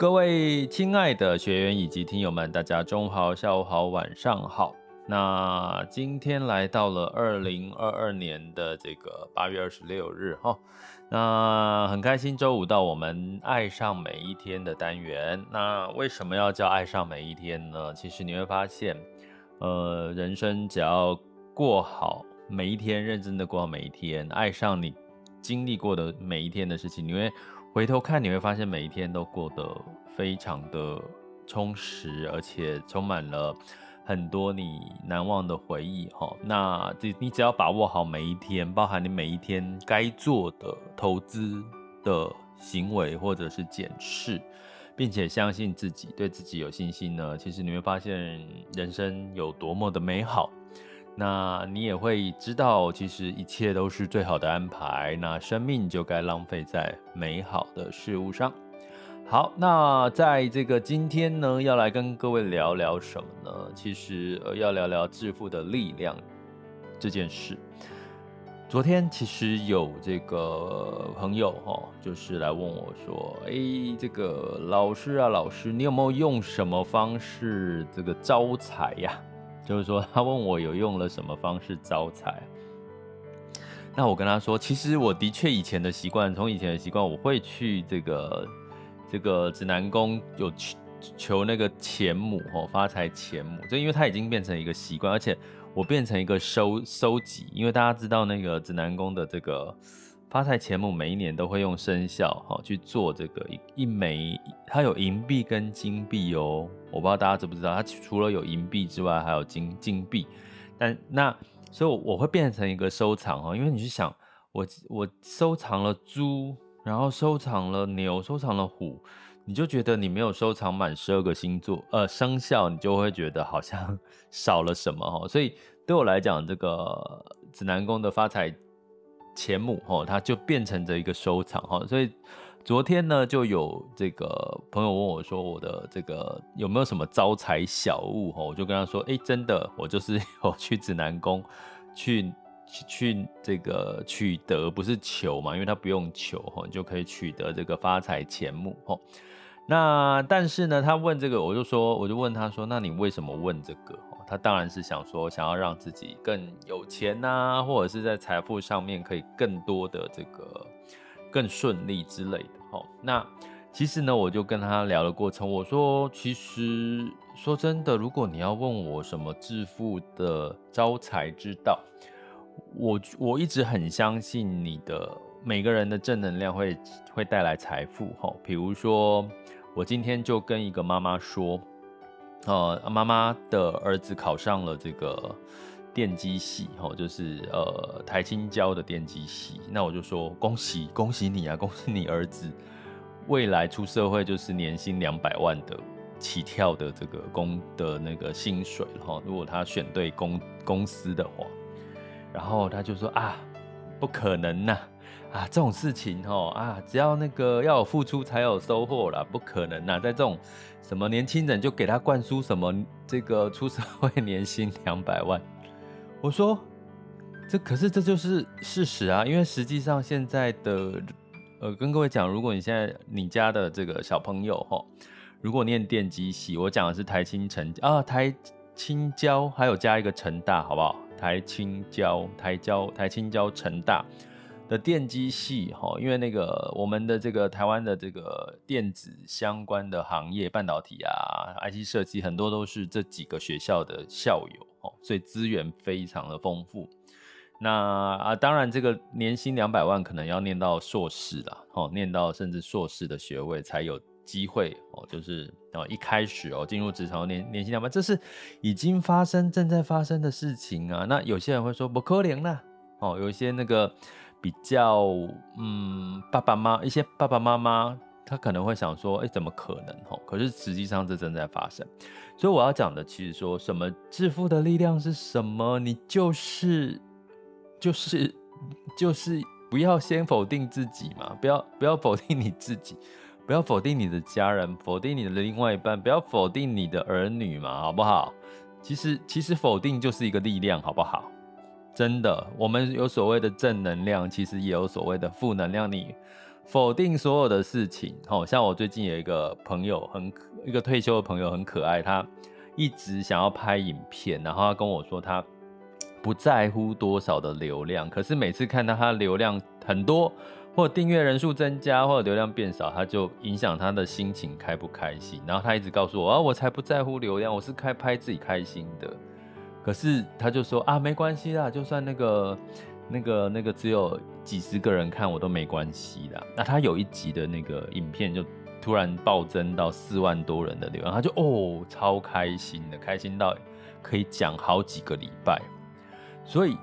各位亲爱的学员以及听友们，大家中午好、下午好、晚上好。那今天来到了二零二二年的这个八月二十六日哈，那很开心，周五到我们爱上每一天的单元。那为什么要叫爱上每一天呢？其实你会发现，呃，人生只要过好每一天，认真的过好每一天，爱上你经历过的每一天的事情，你会。回头看，你会发现每一天都过得非常的充实，而且充满了很多你难忘的回忆哈。那你你只要把握好每一天，包含你每一天该做的投资的行为或者是检视，并且相信自己，对自己有信心呢，其实你会发现人生有多么的美好。那你也会知道，其实一切都是最好的安排。那生命就该浪费在美好的事物上。好，那在这个今天呢，要来跟各位聊聊什么呢？其实呃，要聊聊致富的力量这件事。昨天其实有这个朋友哈，就是来问我说：“诶，这个老师啊，老师，你有没有用什么方式这个招财呀？”就是说，他问我有用了什么方式招财，那我跟他说，其实我的确以前的习惯，从以前的习惯，我会去这个这个指南宫有求求那个钱母哦，发财钱母，就因为它已经变成一个习惯，而且我变成一个收收集，因为大家知道那个指南宫的这个。发财钱母每一年都会用生肖哈去做这个一一枚，它有银币跟金币哦，我不知道大家知不知道，它除了有银币之外，还有金金币。但那所以我会变成一个收藏哈，因为你去想，我我收藏了猪，然后收藏了牛，收藏了虎，你就觉得你没有收藏满十二个星座呃生肖，你就会觉得好像 少了什么哈。所以对我来讲，这个指南宫的发财。钱母吼，它就变成这一个收藏哈，所以昨天呢，就有这个朋友问我说，我的这个有没有什么招财小物哈？我就跟他说，哎，真的，我就是 有去指南宫去去这个取得，不是求嘛，因为他不用求哈，就可以取得这个发财钱目哈。那但是呢，他问这个，我就说，我就问他说，那你为什么问这个？他当然是想说，想要让自己更有钱呐，或者是在财富上面可以更多的这个更顺利之类的。齁，那其实呢，我就跟他聊的过程，我说，其实说真的，如果你要问我什么致富的招财之道，我我一直很相信你的每个人的正能量会会带来财富。哈，比如说我今天就跟一个妈妈说。呃，妈妈的儿子考上了这个电机系，吼，就是呃台青交的电机系。那我就说恭喜恭喜你啊，恭喜你儿子未来出社会就是年薪两百万的起跳的这个工的那个薪水，哈，如果他选对公公司的话，然后他就说啊，不可能呐，啊这种事情哦啊，只要那个要有付出才有收获啦，不可能呐，在这种。什么年轻人就给他灌输什么这个出社会年薪两百万？我说这可是这就是事实啊，因为实际上现在的呃，跟各位讲，如果你现在你家的这个小朋友哈，如果念电机系，我讲的是台清成啊，台清交还有加一个成大，好不好？台清交、台交、台清交、成大。的电机系哈，因为那个我们的这个台湾的这个电子相关的行业，半导体啊、IC 设计，很多都是这几个学校的校友哦，所以资源非常的丰富。那啊，当然这个年薪两百万，可能要念到硕士了哦，念到甚至硕士的学位才有机会哦，就是哦一开始哦进入职场年年薪两百万，这是已经发生、正在发生的事情啊。那有些人会说不可怜啦哦，有一些那个。比较嗯，爸爸妈一些爸爸妈妈，他可能会想说，哎、怎么可能？哦，可是实际上这正在发生。所以我要讲的，其实说什么致富的力量是什么？你就是就是就是不要先否定自己嘛，不要不要否定你自己，不要否定你的家人，否定你的另外一半，不要否定你的儿女嘛，好不好？其实其实否定就是一个力量，好不好？真的，我们有所谓的正能量，其实也有所谓的负能量。你否定所有的事情。哦，像我最近有一个朋友很可，一个退休的朋友很可爱，他一直想要拍影片，然后他跟我说他不在乎多少的流量，可是每次看到他流量很多，或订阅人数增加，或者流量变少，他就影响他的心情开不开心。然后他一直告诉我啊，我才不在乎流量，我是开拍自己开心的。可是他就说啊，没关系啦，就算那个、那个、那个只有几十个人看我都没关系啦。那他有一集的那个影片就突然暴增到四万多人的流量，他就哦超开心的，开心到可以讲好几个礼拜。所以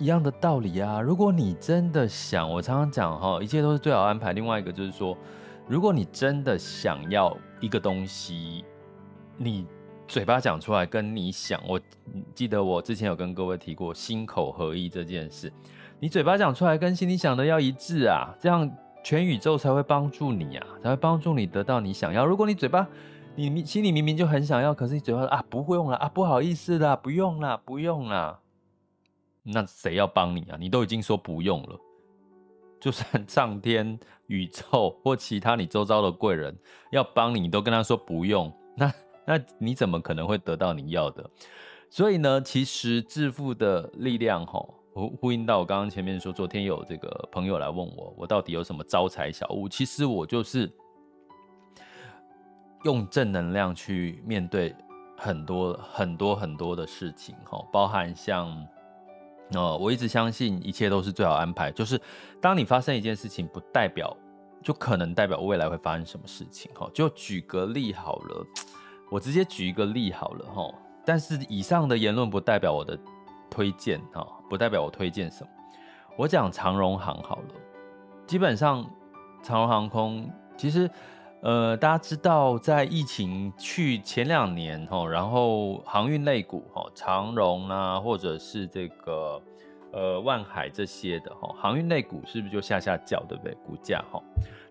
一样的道理啊，如果你真的想，我常常讲哈，一切都是最好安排。另外一个就是说，如果你真的想要一个东西，你。嘴巴讲出来跟你想，我记得我之前有跟各位提过心口合一这件事。你嘴巴讲出来跟心里想的要一致啊，这样全宇宙才会帮助你啊，才会帮助你得到你想要。如果你嘴巴你心里明明就很想要，可是你嘴巴啊不会用了啊，不好意思啦，不用啦，不用啦，那谁要帮你啊？你都已经说不用了，就算 上天、宇宙或其他你周遭的贵人要帮你，你都跟他说不用，那。那你怎么可能会得到你要的？所以呢，其实致富的力量，吼，呼呼应到我刚刚前面说，昨天有这个朋友来问我，我到底有什么招财小物？其实我就是用正能量去面对很多很多很多的事情，吼，包含像，哦，我一直相信一切都是最好安排，就是当你发生一件事情，不代表就可能代表未来会发生什么事情，就举个例好了。我直接举一个例好了哈，但是以上的言论不代表我的推荐哈，不代表我推荐什么。我讲长荣航好了，基本上长荣航空其实呃大家知道，在疫情去前两年哈，然后航运类股哈，长荣啊或者是这个呃万海这些的哈，航运类股是不是就下下叫对不对？股价哈，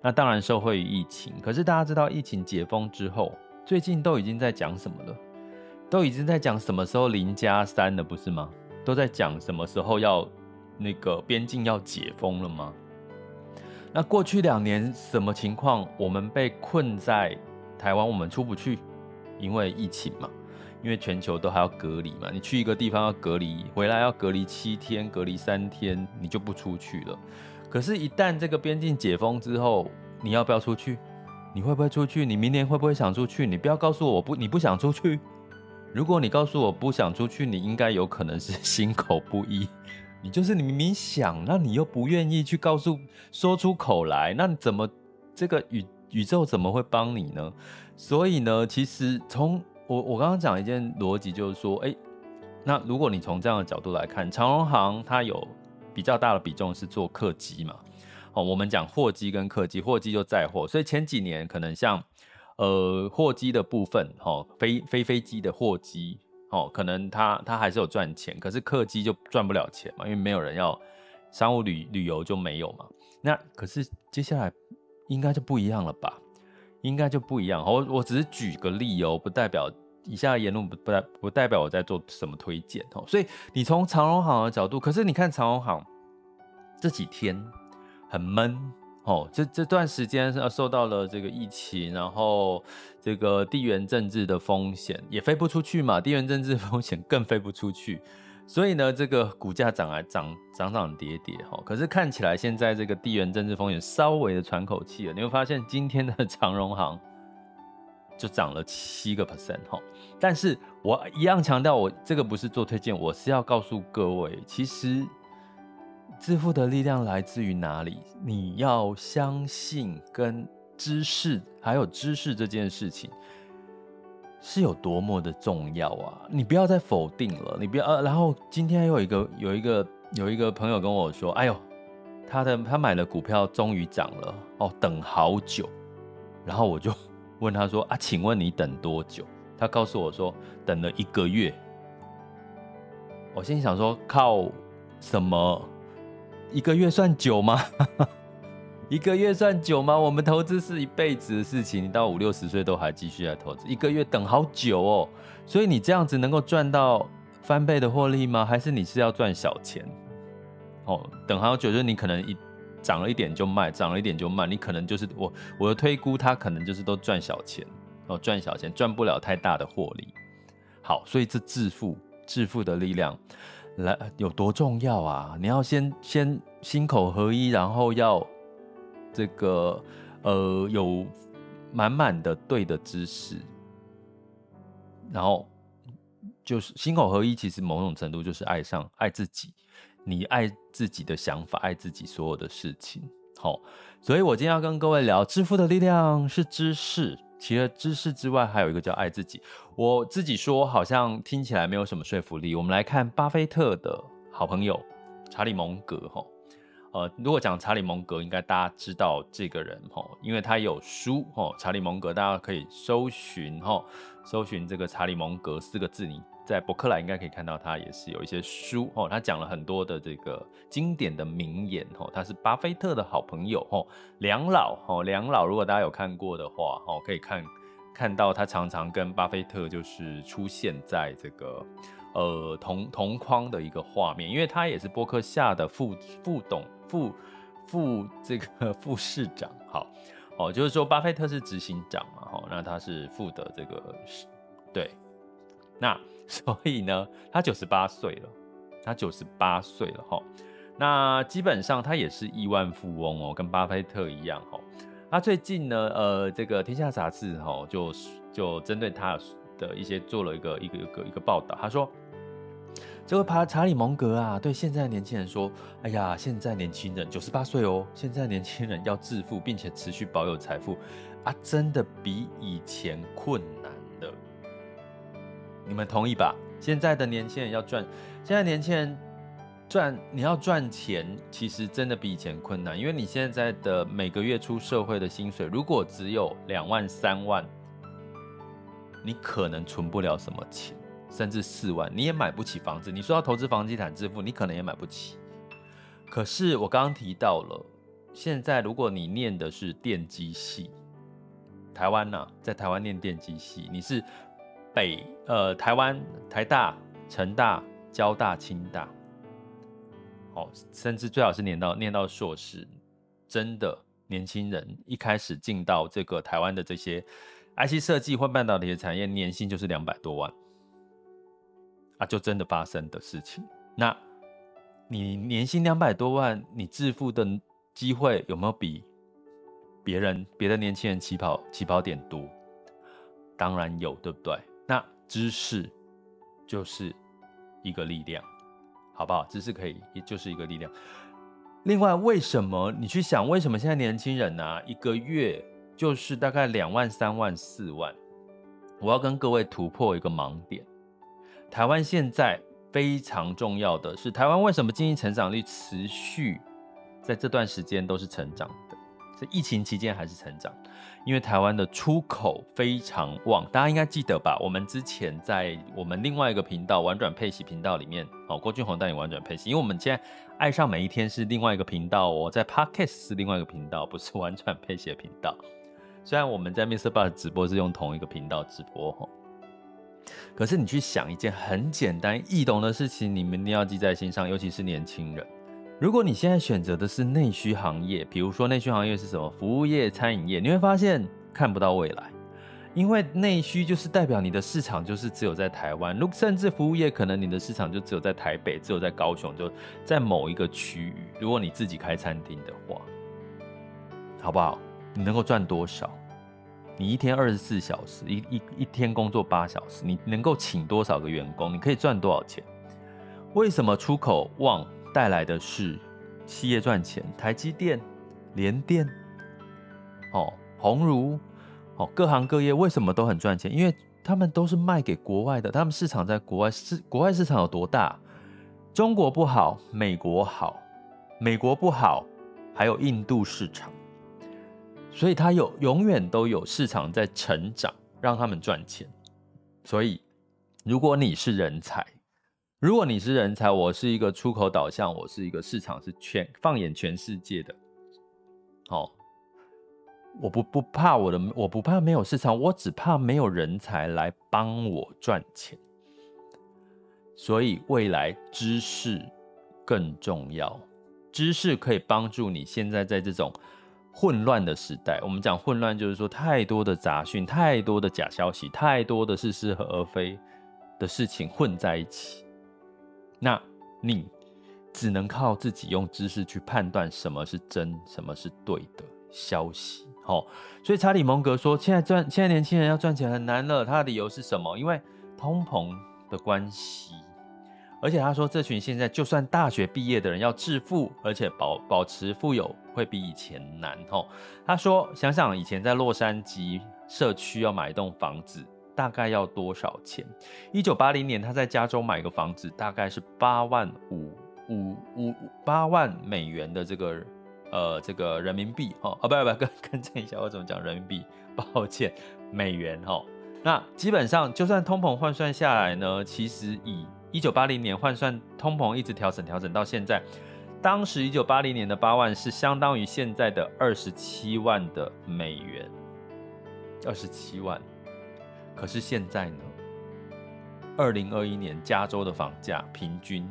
那当然受惠于疫情，可是大家知道疫情解封之后。最近都已经在讲什么了？都已经在讲什么时候零加三了，不是吗？都在讲什么时候要那个边境要解封了吗？那过去两年什么情况？我们被困在台湾，我们出不去，因为疫情嘛，因为全球都还要隔离嘛。你去一个地方要隔离，回来要隔离七天，隔离三天，你就不出去了。可是，一旦这个边境解封之后，你要不要出去？你会不会出去？你明年会不会想出去？你不要告诉我，我不，你不想出去。如果你告诉我不想出去，你应该有可能是心口不一。你就是你明明想，那你又不愿意去告诉，说出口来，那怎么这个宇宇宙怎么会帮你呢？所以呢，其实从我我刚刚讲一件逻辑，就是说，哎，那如果你从这样的角度来看，长荣航它有比较大的比重是做客机嘛。哦，我们讲货机跟客机，货机就载货，所以前几年可能像，呃，货机的部分，哦，飞飞飞机的货机，哦，可能他他还是有赚钱，可是客机就赚不了钱嘛，因为没有人要商务旅旅游就没有嘛。那可是接下来应该就不一样了吧？应该就不一样。我我只是举个例哦，不代表以下的言论不不代不代表我在做什么推荐哦。所以你从长荣航的角度，可是你看长荣航这几天。很闷哦，这这段时间是受到了这个疫情，然后这个地缘政治的风险也飞不出去嘛，地缘政治风险更飞不出去，所以呢，这个股价涨来涨涨涨跌跌哈。可是看起来现在这个地缘政治风险稍微的喘口气了，你会发现今天的 长荣航就涨了七个 percent 哈。但是我一样强调，我这个不是做推荐，我是要告诉各位，其实。致富的力量来自于哪里？你要相信跟知识，还有知识这件事情是有多么的重要啊！你不要再否定了，你不要呃。然后今天有一个有一个有一个朋友跟我说：“哎呦，他的他买了股票终于涨了哦，等好久。”然后我就 问他说：“啊，请问你等多久？”他告诉我说：“等了一个月。”我心想说：“靠什么？”一个月算久吗？一个月算久吗？我们投资是一辈子的事情，你到五六十岁都还继续来投资，一个月等好久哦。所以你这样子能够赚到翻倍的获利吗？还是你是要赚小钱？哦，等好久就是你可能一涨了一点就卖，涨了一点就卖，你可能就是我我的推估，它可能就是都赚小钱哦，赚小钱赚不了太大的获利。好，所以这致富致富的力量来有多重要啊？你要先先心口合一，然后要这个呃有满满的对的知识，然后就是心口合一，其实某种程度就是爱上爱自己。你爱自己的想法，爱自己所有的事情，好，所以我今天要跟各位聊致富的力量是知识，除了知识之外，还有一个叫爱自己。我自己说好像听起来没有什么说服力。我们来看巴菲特的好朋友查理蒙格，哈，呃，如果讲查理蒙格，应该大家知道这个人，哈，因为他有书，哈，查理蒙格，大家可以搜寻，哈，搜寻这个查理蒙格四个字，你。在博客来应该可以看到，他也是有一些书哦，他讲了很多的这个经典的名言哦，他是巴菲特的好朋友哦，梁老哦，梁老如果大家有看过的话哦，可以看看到他常常跟巴菲特就是出现在这个呃同同框的一个画面，因为他也是波克夏的副副董副副这个 副市长，好哦，就是说巴菲特是执行长嘛，哦，那他是副的这个对，那。所以呢，他九十八岁了，他九十八岁了哈。那基本上他也是亿万富翁哦，跟巴菲特一样哈。他最近呢，呃，这个《天下杂志》哈，就就针对他的一些做了一个一个一个一个报道。他说，这位查查理蒙格啊，对现在的年轻人说，哎呀，现在年轻人九十八岁哦，现在年轻人要致富并且持续保有财富啊，真的比以前困难。你们同意吧？现在的年轻人要赚，现在年轻人赚，你要赚钱，其实真的比以前困难，因为你现在的每个月出社会的薪水，如果只有两万三万，你可能存不了什么钱，甚至四万，你也买不起房子。你说要投资房地产致富，你可能也买不起。可是我刚刚提到了，现在如果你念的是电机系，台湾呢、在台湾念电机系，你是。北呃，台湾台大、成大、交大、清大，哦，甚至最好是念到念到硕士。真的，年轻人一开始进到这个台湾的这些 IC 设计或半导体的产业，年薪就是两百多万啊，就真的发生的事情。那你年薪两百多万，你致富的机会有没有比别人别的年轻人起跑起跑点多？当然有，对不对？那知识就是一个力量，好不好？知识可以，也就是一个力量。另外，为什么你去想，为什么现在年轻人呢、一个月就是大概两万、三万、四万？我要跟各位突破一个盲点。台湾现在非常重要的是，台湾为什么经济成长率持续在这段时间都是成长在疫情期间还是成长？因为台湾的出口非常旺，大家应该记得吧？我们之前在我们另外一个频道“玩转配息”频道里面，哦，郭俊宏带你玩转配息。因为我们现在爱上每一天是另外一个频道哦，在 Podcast 是另外一个频道，不是玩转配息的频道。虽然我们在 MixerBox 直播是用同一个频道直播哈，可是你去想一件很简单易懂的事情，你们一定要记在心上，尤其是年轻人。如果你现在选择的是内需行业，比如说内需行业是什么？服务业、餐饮业，你会发现看不到未来，因为内需就是代表你的市场就是只有在台湾，如甚至服务业可能你的市场就只有在台北，只有在高雄，就在某一个区域。如果你自己开餐厅的话，好不好？你能够赚多少？你一天二十四小时，一一一天工作八小时，你能够请多少个员工？你可以赚多少钱？为什么出口旺？带来的是企业赚钱，台积电、联电、哦，鸿儒，哦，各行各业为什么都很赚钱？因为他们都是卖给国外的，他们市场在国外，市国外市场有多大？中国不好，美国好，美国不好，还有印度市场，所以它有永远都有市场在成长，让他们赚钱。所以，如果你是人才，如果你是人才，我是一个出口导向，我是一个市场是全放眼全世界的，哦，我不不怕我的，我不怕没有市场，我只怕没有人才来帮我赚钱。所以未来知识更重要，知识可以帮助你现在在这种混乱的时代。我们讲混乱，就是说太多的杂讯、太多的假消息、太多的是是而非的事情混在一起。那你只能靠自己用知识去判断什么是真，什么是对的消息。好，所以查理蒙格说，现在赚，现在年轻人要赚钱很难了。他的理由是什么？因为通膨的关系。而且他说，这群现在就算大学毕业的人要致富，而且保保持富有，会比以前难。吼，他说，想想以前在洛杉矶社区要买一栋房子，大概要多少钱？一九八零年他在加州买个房子，大概是八万五五五八万美元的这个呃这个人民币。哦，啊不不不，更更正一下，我怎么讲人民币？抱歉，美元。哦，那基本上就算通膨换算下来呢，其实以一九八零年换算通膨一直调整调整到现在，当时一九八零年的八万是相当于现在的二十七万的美元，二十七万。可是现在呢？二零二一年加州的房价平均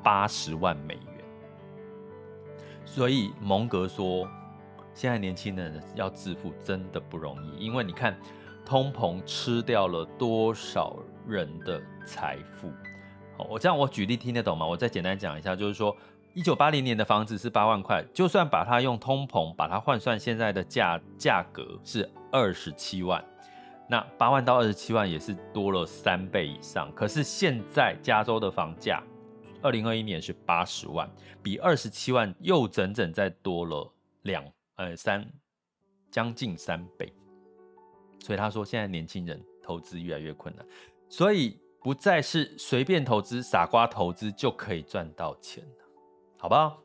八十万美元，所以蒙格说，现在年轻人要致富真的不容易，因为你看通膨吃掉了多少人的财富。好我这样我举例听得懂吗？我再简单讲一下，就是说，一九八零年的房子是八万块，就算把它用通膨把它换算现在的价价格是二十七万，那八万到二十七万也是多了三倍以上。可是现在加州的房价，二零二一年是八十万，比二十七万又整整再多了两呃三将近三倍。所以他说，现在年轻人投资越来越困难，所以。不再是随便投资、傻瓜投资就可以赚到钱，好不好？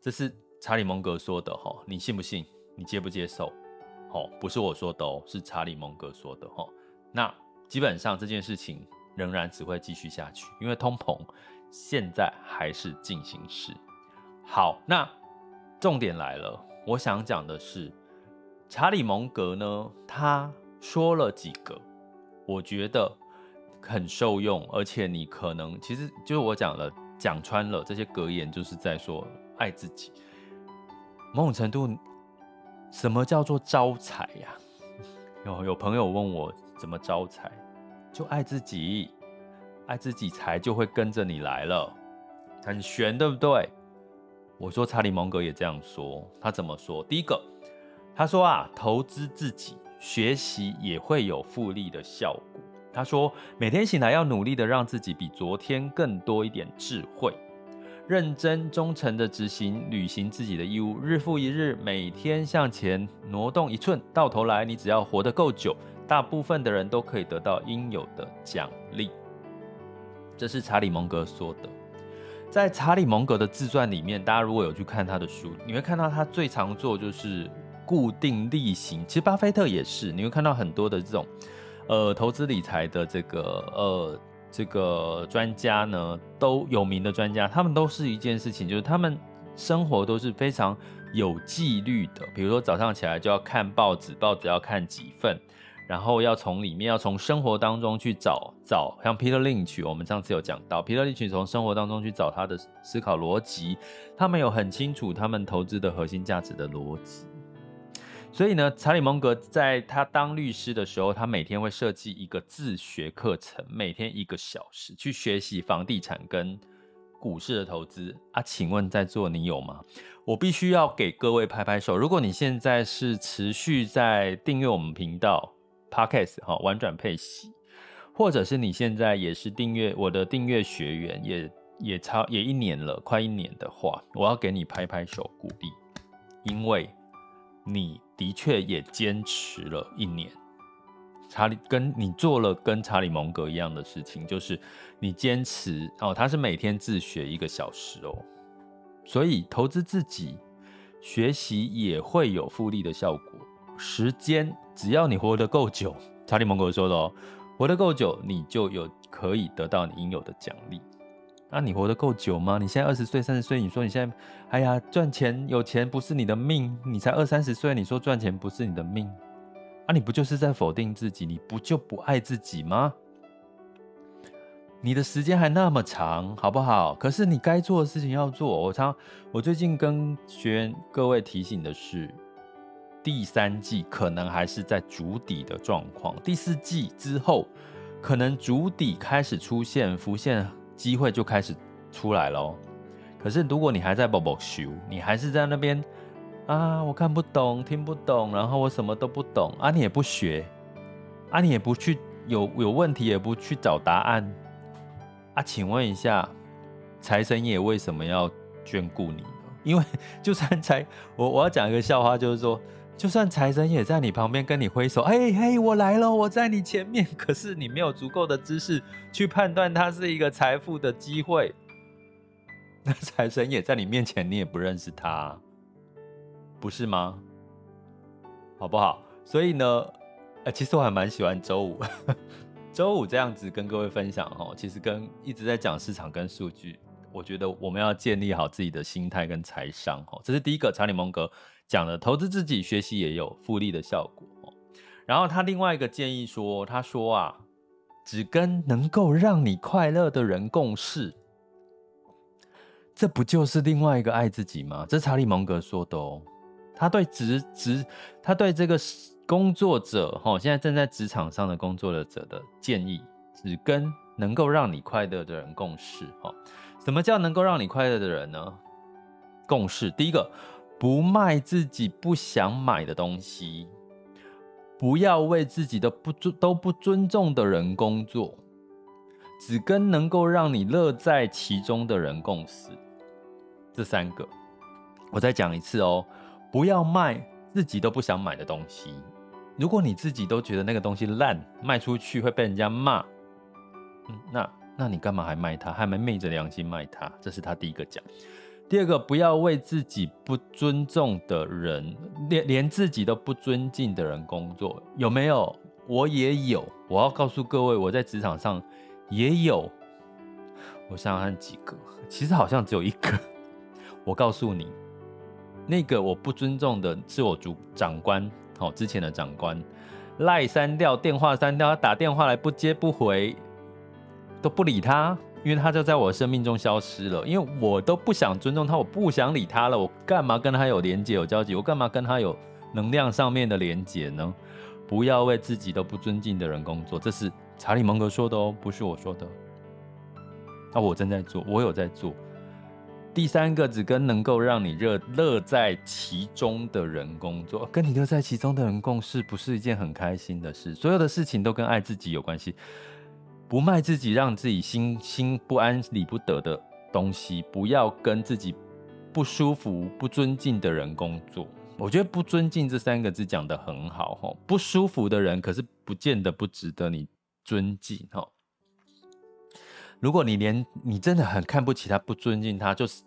这是查理蒙格说的哈，你信不信？你接不接受？哦，不是我说的哦，是查理蒙格说的哈。那基本上这件事情仍然只会继续下去，因为通膨现在还是进行式。好，那重点来了，我想讲的是查理蒙格呢，他说了几个，我觉得。很受用，而且你可能其实就是我讲了，讲穿了这些格言，就是在说爱自己。某种程度，什么叫做招财呀？有有朋友问我怎么招财，就爱自己，爱自己财就会跟着你来了，很玄，对不对？我说查理蒙格也这样说，他怎么说？第一个，他说啊，投资自己，学习也会有复利的效果。他说：“每天醒来要努力的让自己比昨天更多一点智慧，认真忠诚的执行履行自己的义务，日复一日，每天向前挪动一寸，到头来你只要活得够久，大部分的人都可以得到应有的奖励。”这是查理蒙格说的。在查理蒙格的自传里面，大家如果有去看他的书，你会看到他最常做就是固定例行。其实巴菲特也是，你会看到很多的这种。呃，投资理财的这个呃这个专家呢，都有名的专家，他们都是一件事情，就是他们生活都是非常有纪律的。比如说早上起来就要看报纸，报纸要看几份，然后要从里面要从生活当中去找找，像 Peter Lynch，我们上次有讲到，Peter Lynch 从生活当中去找他的思考逻辑，他们有很清楚他们投资的核心价值的逻辑。所以呢，查理蒙格在他当律师的时候，他每天会设计一个自学课程，每天一个小时去学习房地产跟股市的投资啊。请问在座你有吗？我必须要给各位拍拍手。如果你现在是持续在订阅我们频道 Podcast 哈，玩转配息，或者是你现在也是订阅我的订阅学员，也也超也一年了，快一年的话，我要给你拍拍手鼓励，因为你。的确也坚持了一年，查理跟你做了跟查理蒙格一样的事情，就是你坚持哦，他是每天自学一个小时哦，所以投资自己，学习也会有复利的效果。时间只要你活得够久，查理蒙格说的哦，活得够久，你就有可以得到你应有的奖励。那、你活得够久吗？你现在二十岁、三十岁，你说你现在，哎呀，赚钱有钱不是你的命，你才二三十岁，你说赚钱不是你的命，啊，你不就是在否定自己？你不就不爱自己吗？你的时间还那么长，好不好？可是你该做的事情要做。我常，我最近跟学员各位提醒的是，第三季可能还是在主底的状况，第四季之后，可能主底开始出现浮现机会就开始出来了。可是如果你还在宝宝修，你还是在那边啊，我看不懂，听不懂，然后我什么都不懂啊，你也不学，啊，你也不去有有问题也不去找答案。啊，请问一下，财神爷为什么要眷顾你呢？因为 就算财，我我要讲一个笑话，就是说，就算财神也在你旁边跟你挥手，嘿嘿，我来了，我在你前面，可是你没有足够的知识去判断它是一个财富的机会，那财神也在你面前，你也不认识他，不是吗？好不好？所以呢，呃，其实我还蛮喜欢周五。周五这样子跟各位分享哦，其实跟一直在讲市场跟数据，我觉得我们要建立好自己的心态跟财商哦，这是第一个。查理蒙格讲了，投资自己学习也有复利的效果。然后他另外一个建议说，他说啊，只跟能够让你快乐的人共事，这不就是另外一个爱自己吗？这查理蒙格说的哦，他对职职，他对这个。工作者哈，现在正在职场上的工作者的建议，只跟能够让你快乐的人共事哈。什么叫能够让你快乐的人呢？共事，第一个，不卖自己不想买的东西，不要为自己的不尊都不尊重的人工作，只跟能够让你乐在其中的人共事。这三个，我再讲一次哦，不要卖自己都不想买的东西。如果你自己都觉得那个东西烂，卖出去会被人家骂，嗯，那那你干嘛还卖它？还没昧着良心卖它？这是他第一个讲。第二个，不要为自己不尊重的人，连连自己都不尊敬的人工作，有没有？我也有。我要告诉各位，我在职场上也有。我想想看几个，其实好像只有一个。我告诉你，那个我不尊重的是我主长官。好，之前的长官赖删掉，电话删掉，他打电话来不接不回，都不理他，因为他就在我生命中消失了。因为我都不想尊重他，我不想理他了。我干嘛跟他有连接、有交集？我干嘛跟他有能量上面的连接呢？不要为自己都不尊敬的人工作，这是查理蒙格说的哦，不是我说的。那我正在做，我有在做。第三个，只跟能够让你乐乐在其中的人工作，跟你乐在其中的人共事，不是一件很开心的事。所有的事情都跟爱自己有关系，不卖自己，让自己心心不安、理不得的东西，不要跟自己不舒服、不尊敬的人工作。我觉得“不尊敬”这三个字讲得很好，哈，不舒服的人，可是不见得不值得你尊敬，哈。如果你连你真的很看不起他，不尊敬他，就是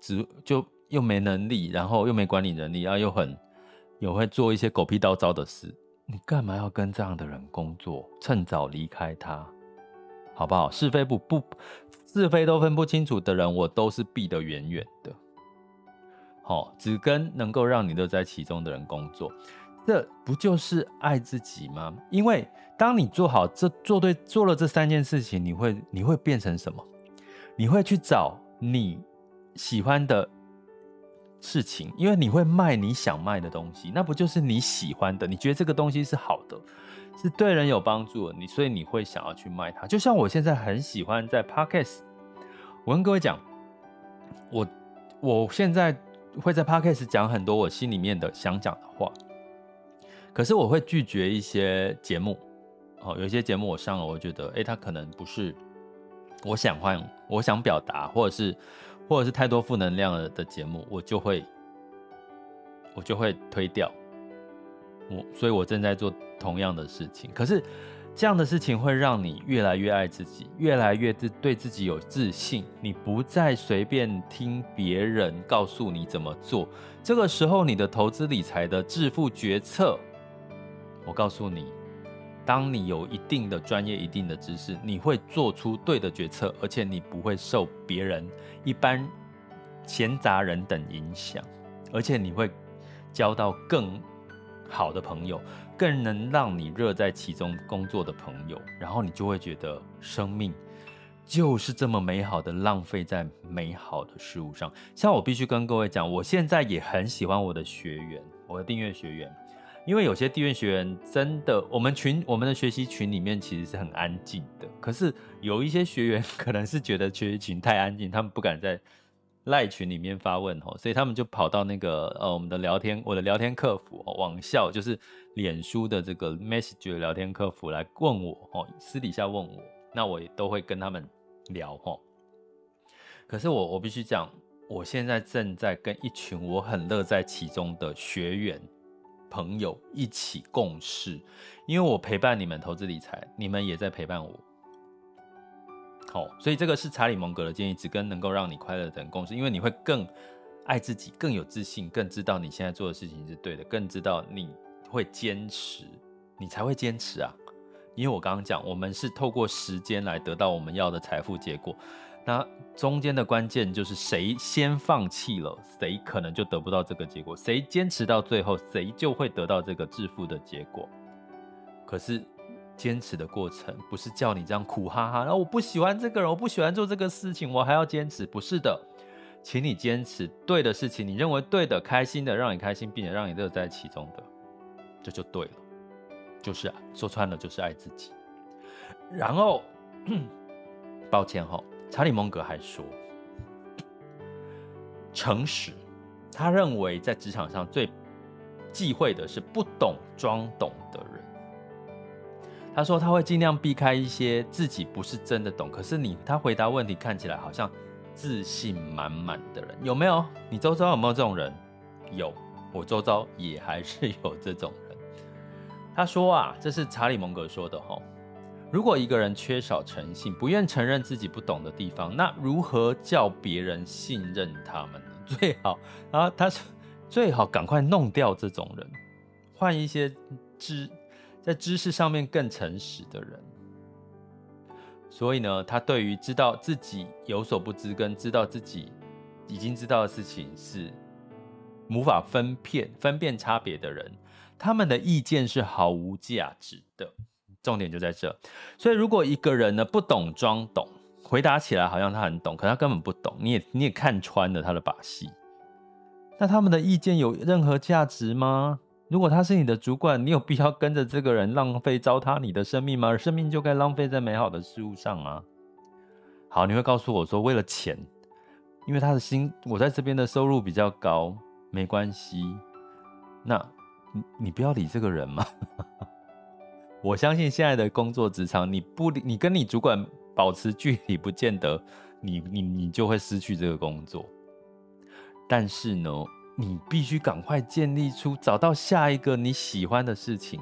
只就又没能力，然后又没管理能力，然后又很又会做一些狗屁倒灶的事，你干嘛要跟这样的人工作？趁早离开他，好不好？是非不不是非都分不清楚的人，我都是避得远远的。好，只跟能够让你乐在其中的人工作。这不就是爱自己吗？因为当你做好这做对做了这三件事情，你会你会变成什么？你会去找你喜欢的事情，因为你会卖你想卖的东西，那不就是你喜欢的？你觉得这个东西是好的，是对人有帮助，你所以你会想要去卖它。就像我现在很喜欢在 Podcast，我跟各位讲，我我现在会在 Podcast 讲很多我心里面的想讲的话。可是我会拒绝一些节目，哦，有一些节目我上了，我觉得，诶，它可能不是我想换，我想表达，或者是，或者是太多负能量了的节目，我就会，我就会推掉。我，所以我正在做同样的事情。可是这样的事情会让你越来越爱自己，越来越自对自己有自信，你不再随便听别人告诉你怎么做。这个时候，你的投资理财的致富决策。我告诉你，当你有一定的专业、一定的知识，你会做出对的决策，而且你不会受别人、一般闲杂人等影响，而且你会交到更好的朋友，更能让你热在其中工作的朋友，然后你就会觉得生命就是这么美好的浪费在美好的事物上。像我必须跟各位讲，我现在也很喜欢我的学员，我的订阅学员，因为有些订阅学员真的，我们群我们的学习群里面其实是很安静的，可是有一些学员可能是觉得学习群太安静，他们不敢在赖群里面发问哦，所以他们就跑到那个呃我们的聊天，我的聊天客服网校就是脸书的这个 message 聊天客服来问我哦，私底下问我，那我也都会跟他们。聊齁，可是我我必须讲，我现在正在跟一群我很乐在其中的学员朋友一起共事，因为我陪伴你们投资理财，你们也在陪伴我。好，所以这个是查理蒙格的建议，只跟能够让你快乐的人共事，因为你会更爱自己，更有自信，更知道你现在做的事情是对的，更知道你会坚持，你才会坚持啊。因为我刚刚讲，我们是透过时间来得到我们要的财富结果，那中间的关键就是谁先放弃了，谁可能就得不到这个结果；谁坚持到最后，谁就会得到这个致富的结果。可是坚持的过程不是叫你这样苦哈哈，然后我不喜欢这个人，我不喜欢做这个事情，我还要坚持，不是的，请你坚持对的事情，你认为对的、开心的，让你开心，并且让你乐在其中的，这就对了。就是啊，说穿了就是爱自己。然后，抱歉哈，查理蒙格还说，诚实。他认为在职场上最忌讳的是不懂装懂的。他说他会尽量避开一些自己不是真的懂，可是你他回答问题看起来好像自信满满的人，有没有？你周遭有没有这种人？有，我周遭也还是有这种人。他说啊，这是查理蒙格说的齁。如果一个人缺少诚信，不愿承认自己不懂的地方，那如何叫别人信任他们呢？最好啊，他说最好赶快弄掉这种人，换一些知在知识上面更诚实的人。所以呢，他对于知道自己有所不知跟知道自己已经知道的事情是无法分辨分辨差别的人。他们的意见是毫无价值的，重点就在这。所以，如果一个人呢不懂装懂，回答起来好像他很懂，可他根本不懂，你也你也看穿了他的把戏。那他们的意见有任何价值吗？如果他是你的主管，你有必要跟着这个人浪费糟蹋你的生命吗？而生命就该浪费在美好的事物上啊。好，你会告诉我说，为了钱，因为他的薪，我在这边的收入比较高，没关系。那。你你不要理这个人嘛！我相信现在的工作职场，你不理你跟你主管保持距离，不见得你你你就会失去这个工作。但是呢，你必须赶快建立出找到下一个你喜欢的事情，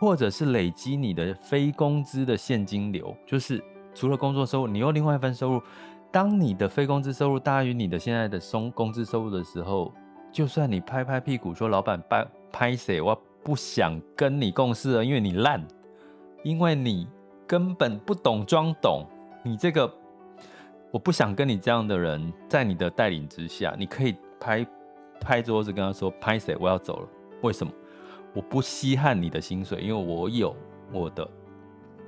或者是累积你的非工资的现金流，就是除了工作收入，你有另外一份收入。当你的非工资收入大于你的现在的工工资收入的时候，就算你拍拍屁股说老板拍。拍谁？我不想跟你共事了，因为你烂，因为你根本不懂装懂。你这个，我不想跟你这样的人在你的带领之下。你可以拍拍桌子跟他说：“拍谁？我要走了。”为什么？我不稀罕你的薪水，因为我有我的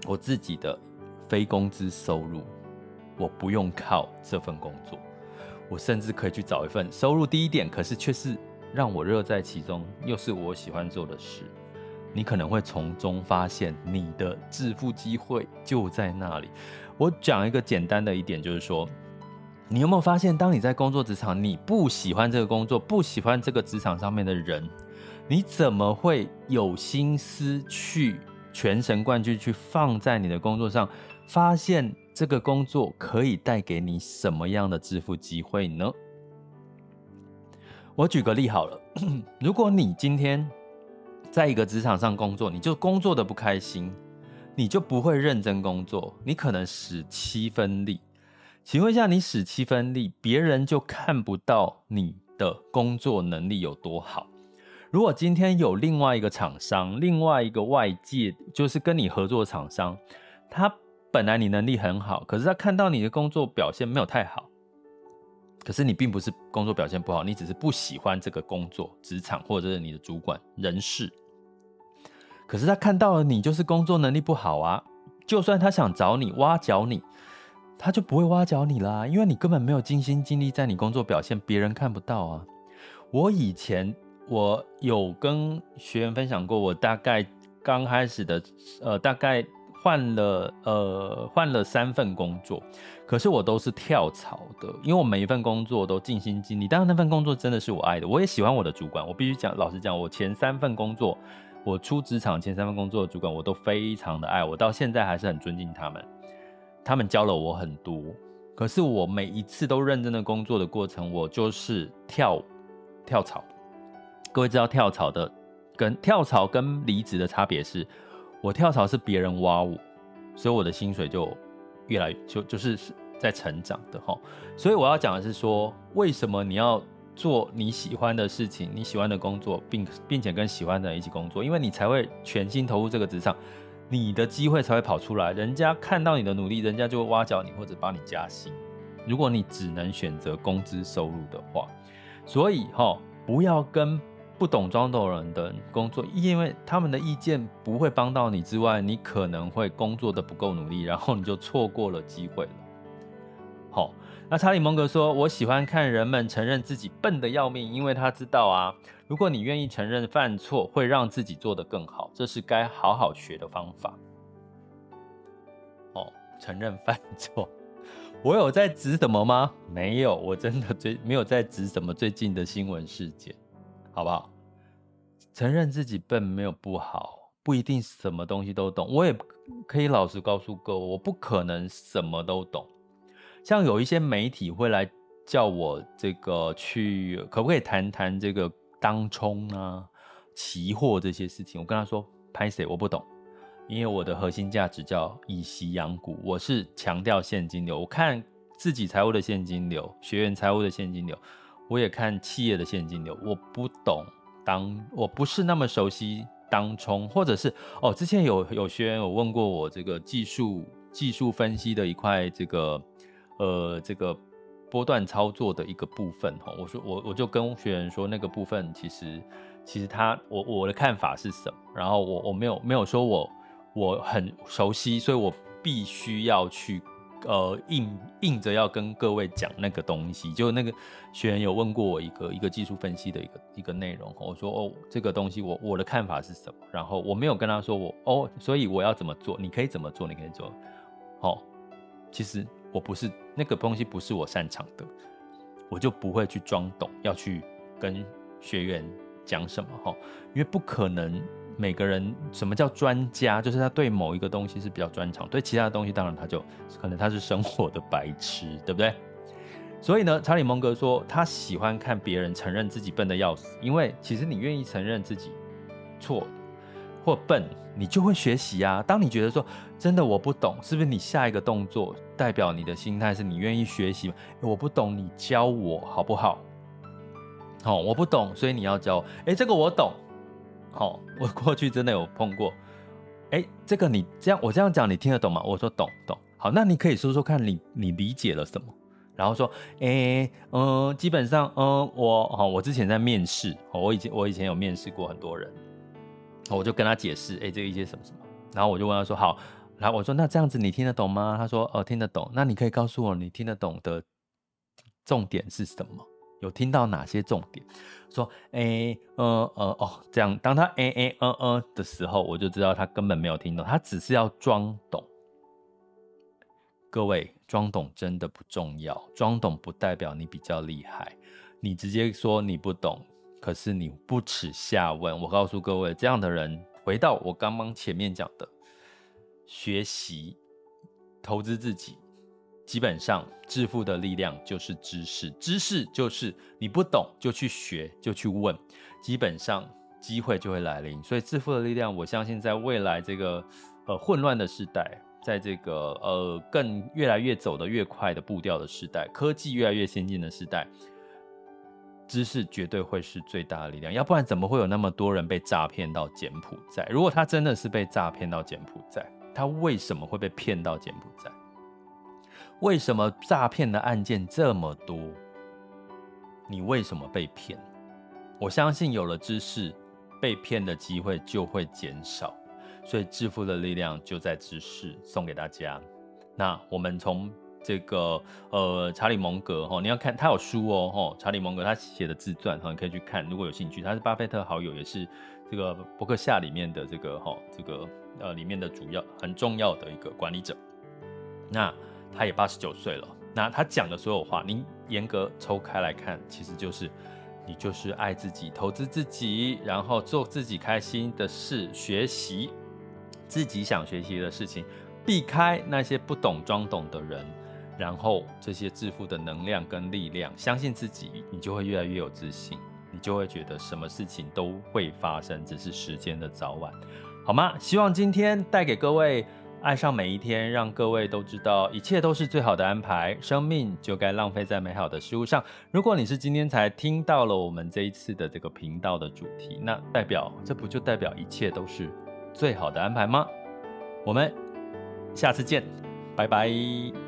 我自己的非工资收入，我不用靠这份工作。我甚至可以去找一份收入低一点，可是却是。让我乐在其中，又是我喜欢做的事，你可能会从中发现你的致富机会就在那里。我讲一个简单的一点，就是说，你有没有发现，当你在工作职场，你不喜欢这个工作，不喜欢这个职场上面的人，你怎么会有心思去全神贯注去放在你的工作上，发现这个工作可以带给你什么样的致富机会呢？我举个例好了，如果你今天在一个职场上工作，你就工作的不开心，你就不会认真工作，你可能使七分力。请问一下，你使七分力，别人就看不到你的工作能力有多好。如果今天有另外一个厂商，另外一个外界就是跟你合作的厂商，他本来你能力很好，可是他看到你的工作表现没有太好。可是你并不是工作表现不好，你只是不喜欢这个工作职场，或者是你的主管人事。可是他看到了你就是工作能力不好啊，就算他想找你挖角你，他就不会挖角你啦，因为你根本没有尽心尽力在你工作表现，别人看不到啊。我以前我有跟学员分享过，我大概刚开始的，呃，大概换了呃换了三份工作，可是我都是跳槽的，因为我每一份工作都尽心尽力，当然那份工作真的是我爱的，我也喜欢我的主管，我必须讲，老实讲，我前三份工作，我出职场前三份工作的主管，我都非常的爱，我到现在还是很尊敬他们，他们教了我很多，可是我每一次都认真的工作的过程，我就是跳。跳槽，各位知道跳槽的跟跳槽跟离职的差别是，我跳槽是别人挖我，所以我的薪水就越来就就是在成长的哈。所以我要讲的是说，为什么你要做你喜欢的事情，你喜欢的工作，并并且跟喜欢的人一起工作，因为你才会全心投入这个职场，你的机会才会跑出来，人家看到你的努力，人家就会挖角你或者帮你加薪。如果你只能选择工资收入的话。所以哈，不要跟不懂装懂人的人工作，因为他们的意见不会帮到你之外，你可能会工作的不够努力，然后你就错过了机会了。好，那查理蒙格说：“我喜欢看人们承认自己笨得要命，因为他知道啊，如果你愿意承认犯错，会让自己做得更好，这是该好好学的方法。”哦，承认犯错。我有在指什么吗？没有，我真的最没有在指什么最近的新闻事件，好不好？承认自己笨没有不好，不一定什么东西都懂。我也可以老实告诉各位，我不可能什么都懂。像有一些媒体会来叫我这个去，可不可以谈谈这个当冲啊、期货这些事情？我跟他说，拍谁，我不懂。因为我的核心价值叫以息养股，我是强调现金流。我看自己财务的现金流，学员财务的现金流，我也看企业的现金流。我不懂当，我不是那么熟悉当冲，或者是哦，之前有有学员有问过我这个技术技术分析的一块这个呃这个波段操作的一个部分哈，我说我我就跟学员说那个部分其实其实他我我的看法是什么，然后我我没有没有说我。我很熟悉，所以我必须要去，呃，硬硬着要跟各位讲那个东西。就那个学员有问过我一个一个技术分析的一个一个内容，我说哦，这个东西我我的看法是什么？然后我没有跟他说我哦，所以我要怎么做？你可以怎么做？你可以做。哦，其实我不是那个东西，不是我擅长的，我就不会去装懂，要去跟学员讲什么哈，因为不可能。每个人什么叫专家？就是他对某一个东西是比较专长，对其他的东西当然他就可能他是生活的白痴，对不对？所以呢，查理蒙格说他喜欢看别人承认自己笨的要死，因为其实你愿意承认自己错或笨，你就会学习啊。当你觉得说真的我不懂，是不是你下一个动作代表你的心态是你愿意学习？我不懂，你教我好不好？好，我不懂，所以你要教。哎，这个我懂。好、我过去真的有碰过，哎，这个你这样我这样讲你听得懂吗？我说懂懂。好，那你可以说说看你你理解了什么？然后说，哎，嗯，基本上，嗯，我，好，我之前在面试，我以前我以前有面试过很多人，我就跟他解释，哎，这个一些什么什么，然后我就问他说，好，然后我说那这样子你听得懂吗？他说，哦，听得懂。那你可以告诉我你听得懂的重点是什么？有听到哪些重点？说，哎、呃呃哦，这样，当他哎哎嗯嗯的时候，我就知道他根本没有听懂，他只是要装懂。各位，装懂真的不重要，装懂不代表你比较厉害。你直接说你不懂，可是你不耻下问。我告诉各位，这样的人，回到我刚刚前面讲的，学习，投资自己。基本上，致富的力量就是知识，知识就是你不懂就去学，就去问，基本上机会就会来临。所以，致富的力量，我相信在未来这个呃混乱的时代，在这个呃更越来越走得越快的步调的时代，科技越来越先进的时代，知识绝对会是最大的力量。要不然，怎么会有那么多人被诈骗到柬埔寨？如果他真的是被诈骗到柬埔寨，他为什么会被骗到柬埔寨？为什么诈骗的案件这么多？你为什么被骗？我相信有了知识，被骗的机会就会减少。所以致富的力量就在知识，送给大家。那我们从这个呃查理蒙格哈，你要看他有书哦哈，查理蒙格他写的自传哈，你可以去看，如果有兴趣，他是巴菲特好友，也是这个伯克夏里面的这个哈这个呃里面的主要很重要的一个管理者。那他也八十九岁了，那他讲的所有话，您严格抽开来看，其实就是你就是爱自己，投资自己，然后做自己开心的事，学习自己想学习的事情，避开那些不懂装懂的人。然后这些致富的能量跟力量，相信自己，你就会越来越有自信，你就会觉得什么事情都会发生，只是时间的早晚，好吗？希望今天带给各位爱上每一天，让各位都知道一切都是最好的安排，生命就该浪费在美好的事物上。如果你是今天才听到了我们这一次的这个频道的主题，那代表这不就代表一切都是最好的安排吗？我们下次见，拜拜。